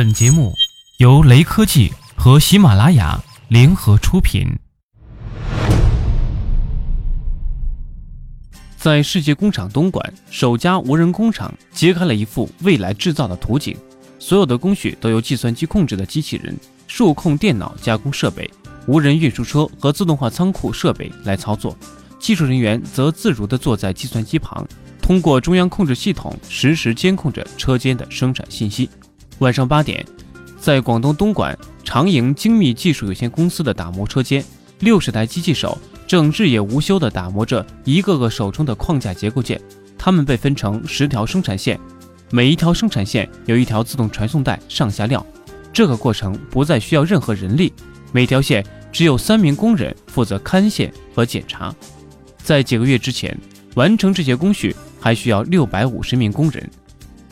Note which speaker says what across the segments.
Speaker 1: 本节目由雷科技和喜马拉雅联合出品。在世界工厂东莞，首家无人工厂揭开了一幅未来制造的图景。所有的工序都由计算机控制的机器人、数控电脑加工设备、无人运输车和自动化仓库设备来操作，技术人员则自如地坐在计算机旁，通过中央控制系统实时监控着车间的生产信息。晚上八点，在广东东莞长盈精密技术有限公司的打磨车间，六十台机器手正日夜无休地打磨着一个个手中的框架结构件。它们被分成十条生产线，每一条生产线有一条自动传送带上下料。这个过程不再需要任何人力，每条线只有三名工人负责看线和检查。在几个月之前，完成这些工序还需要六百五十名工人。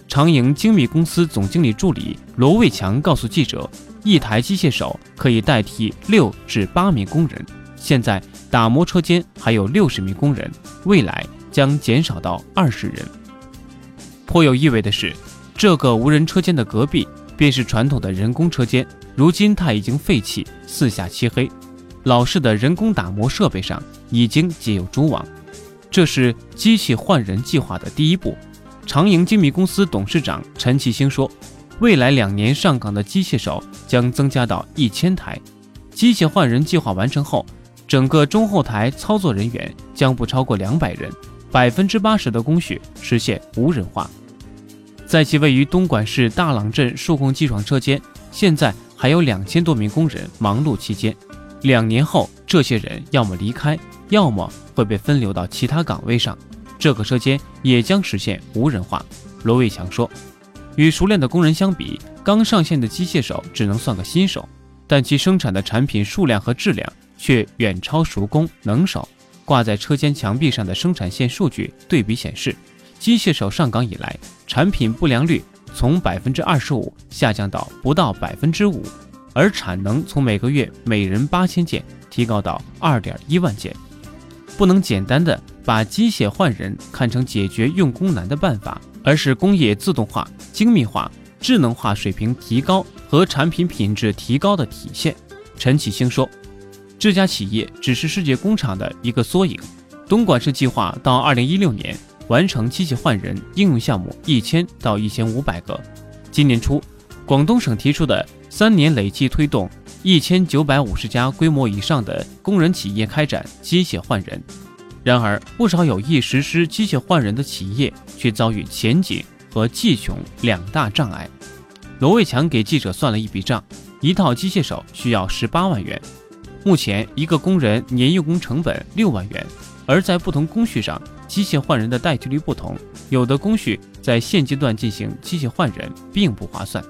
Speaker 1: 长盈精密公司总经理助理罗卫强告诉记者：“一台机械手可以代替六至八名工人。现在打磨车间还有六十名工人，未来将减少到二十人。”颇有意味的是，这个无人车间的隔壁便是传统的人工车间，如今它已经废弃，四下漆黑，老式的人工打磨设备上已经结有蛛网。这是机器换人计划的第一步。长盈精密公司董事长陈其兴说：“未来两年上岗的机械手将增加到一千台。机械换人计划完成后，整个中后台操作人员将不超过两百人，百分之八十的工序实现无人化。在其位于东莞市大朗镇数控机床车间，现在还有两千多名工人忙碌期间。两年后，这些人要么离开，要么会被分流到其他岗位上。”这个车间也将实现无人化，罗卫强说。与熟练的工人相比，刚上线的机械手只能算个新手，但其生产的产品数量和质量却远超熟工能手。挂在车间墙壁上的生产线数据对比显示，机械手上岗以来，产品不良率从百分之二十五下降到不到百分之五，而产能从每个月每人八千件提高到二点一万件。不能简单的把机械换人看成解决用工难的办法，而是工业自动化、精密化、智能化水平提高和产品品质提高的体现。陈启兴说：“这家企业只是世界工厂的一个缩影。东莞市计划到二零一六年完成机械换人应用项目一千到一千五百个。今年初，广东省提出的三年累计推动。”一千九百五十家规模以上的工人企业开展机械换人，然而不少有意实施机械换人的企业却遭遇前景和技穷两大障碍。罗卫强给记者算了一笔账：一套机械手需要十八万元，目前一个工人年用工成本六万元，而在不同工序上，机械换人的代替率不同，有的工序在现阶段进行机械换人并不划算。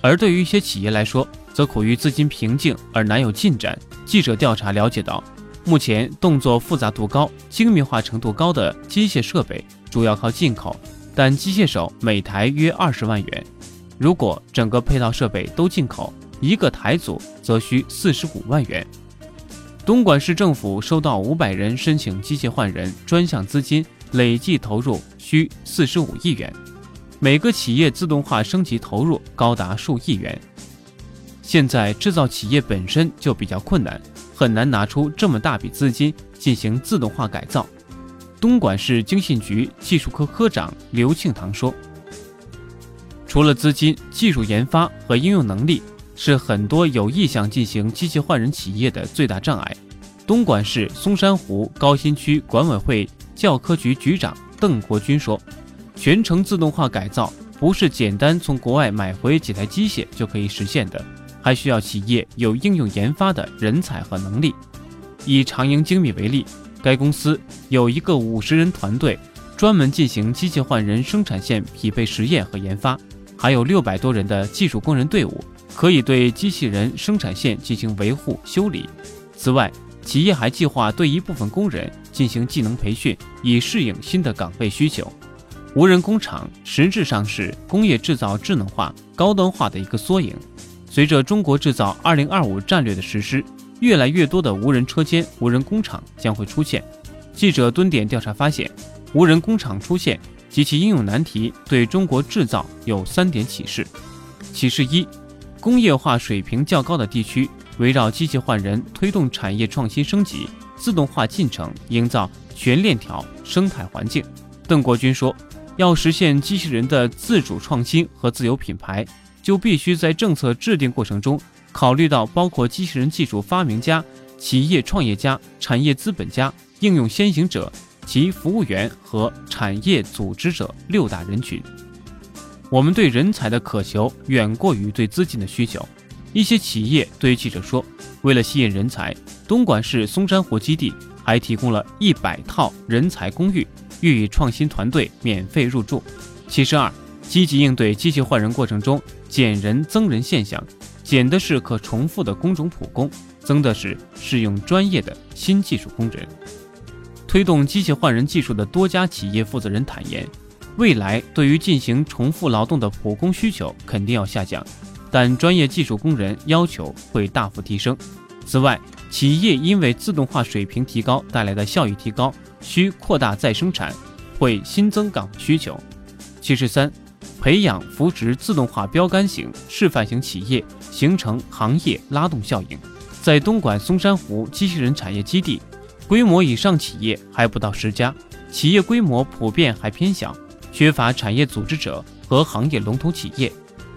Speaker 1: 而对于一些企业来说，则苦于资金瓶颈而难有进展。记者调查了解到，目前动作复杂度高、精密化程度高的机械设备主要靠进口，但机械手每台约二十万元。如果整个配套设备都进口，一个台组则需四十五万元。东莞市政府收到五百人申请机械换人专项资金，累计投入需四十五亿元，每个企业自动化升级投入高达数亿元。现在制造企业本身就比较困难，很难拿出这么大笔资金进行自动化改造。东莞市经信局技术科科长刘庆堂说：“除了资金、技术研发和应用能力是很多有意向进行机器换人企业的最大障碍。”东莞市松山湖高新区管委会教科局局长邓国军说：“全程自动化改造不是简单从国外买回几台机械就可以实现的。”还需要企业有应用研发的人才和能力。以长盈精密为例，该公司有一个五十人团队，专门进行机械换人生产线匹配实验和研发，还有六百多人的技术工人队伍，可以对机器人生产线进行维护修理。此外，企业还计划对一部分工人进行技能培训，以适应新的岗位需求。无人工厂实质上是工业制造智能化、高端化的一个缩影。随着中国制造二零二五战略的实施，越来越多的无人车间、无人工厂将会出现。记者蹲点调查发现，无人工厂出现及其应用难题对中国制造有三点启示：启示一：工业化水平较高的地区，围绕机器换人推动产业创新升级、自动化进程，营造全链条生态环境。邓国军说，要实现机器人的自主创新和自有品牌，就必须在政策制定过程中考虑到包括机器人技术发明家、企业创业家、产业资本家、应用先行者。及服务员和产业组织者六大人群，我们对人才的渴求远过于对资金的需求。一些企业对记者说，为了吸引人才，东莞市松山湖基地还提供了一百套人才公寓，予以创新团队免费入住。其实二，积极应对机器换人过程中减人增人现象，减的是可重复的工种普工，增的是适用专业的新技术工人。推动机器换人技术的多家企业负责人坦言，未来对于进行重复劳动的普工需求肯定要下降，但专业技术工人要求会大幅提升。此外，企业因为自动化水平提高带来的效益提高，需扩大再生产，会新增岗需求。七十三，培养扶植自动化标杆型、示范型企业，形成行业拉动效应。在东莞松山湖机器人产业基地。规模以上企业还不到十家，企业规模普遍还偏小，缺乏产业组织者和行业龙头企业，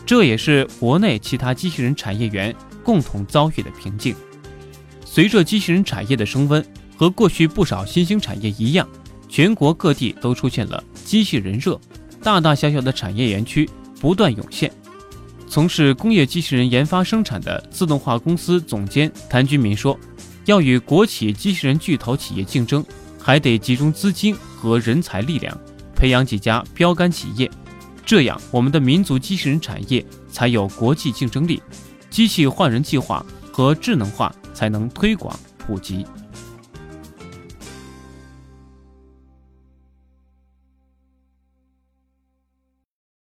Speaker 1: 这也是国内其他机器人产业园共同遭遇的瓶颈。随着机器人产业的升温，和过去不少新兴产业一样，全国各地都出现了机器人热，大大小小的产业园区不断涌现。从事工业机器人研发生产的自动化公司总监谭军民说。要与国企机器人巨头企业竞争，还得集中资金和人才力量，培养几家标杆企业，这样我们的民族机器人产业才有国际竞争力，机器换人计划和智能化才能推广普及。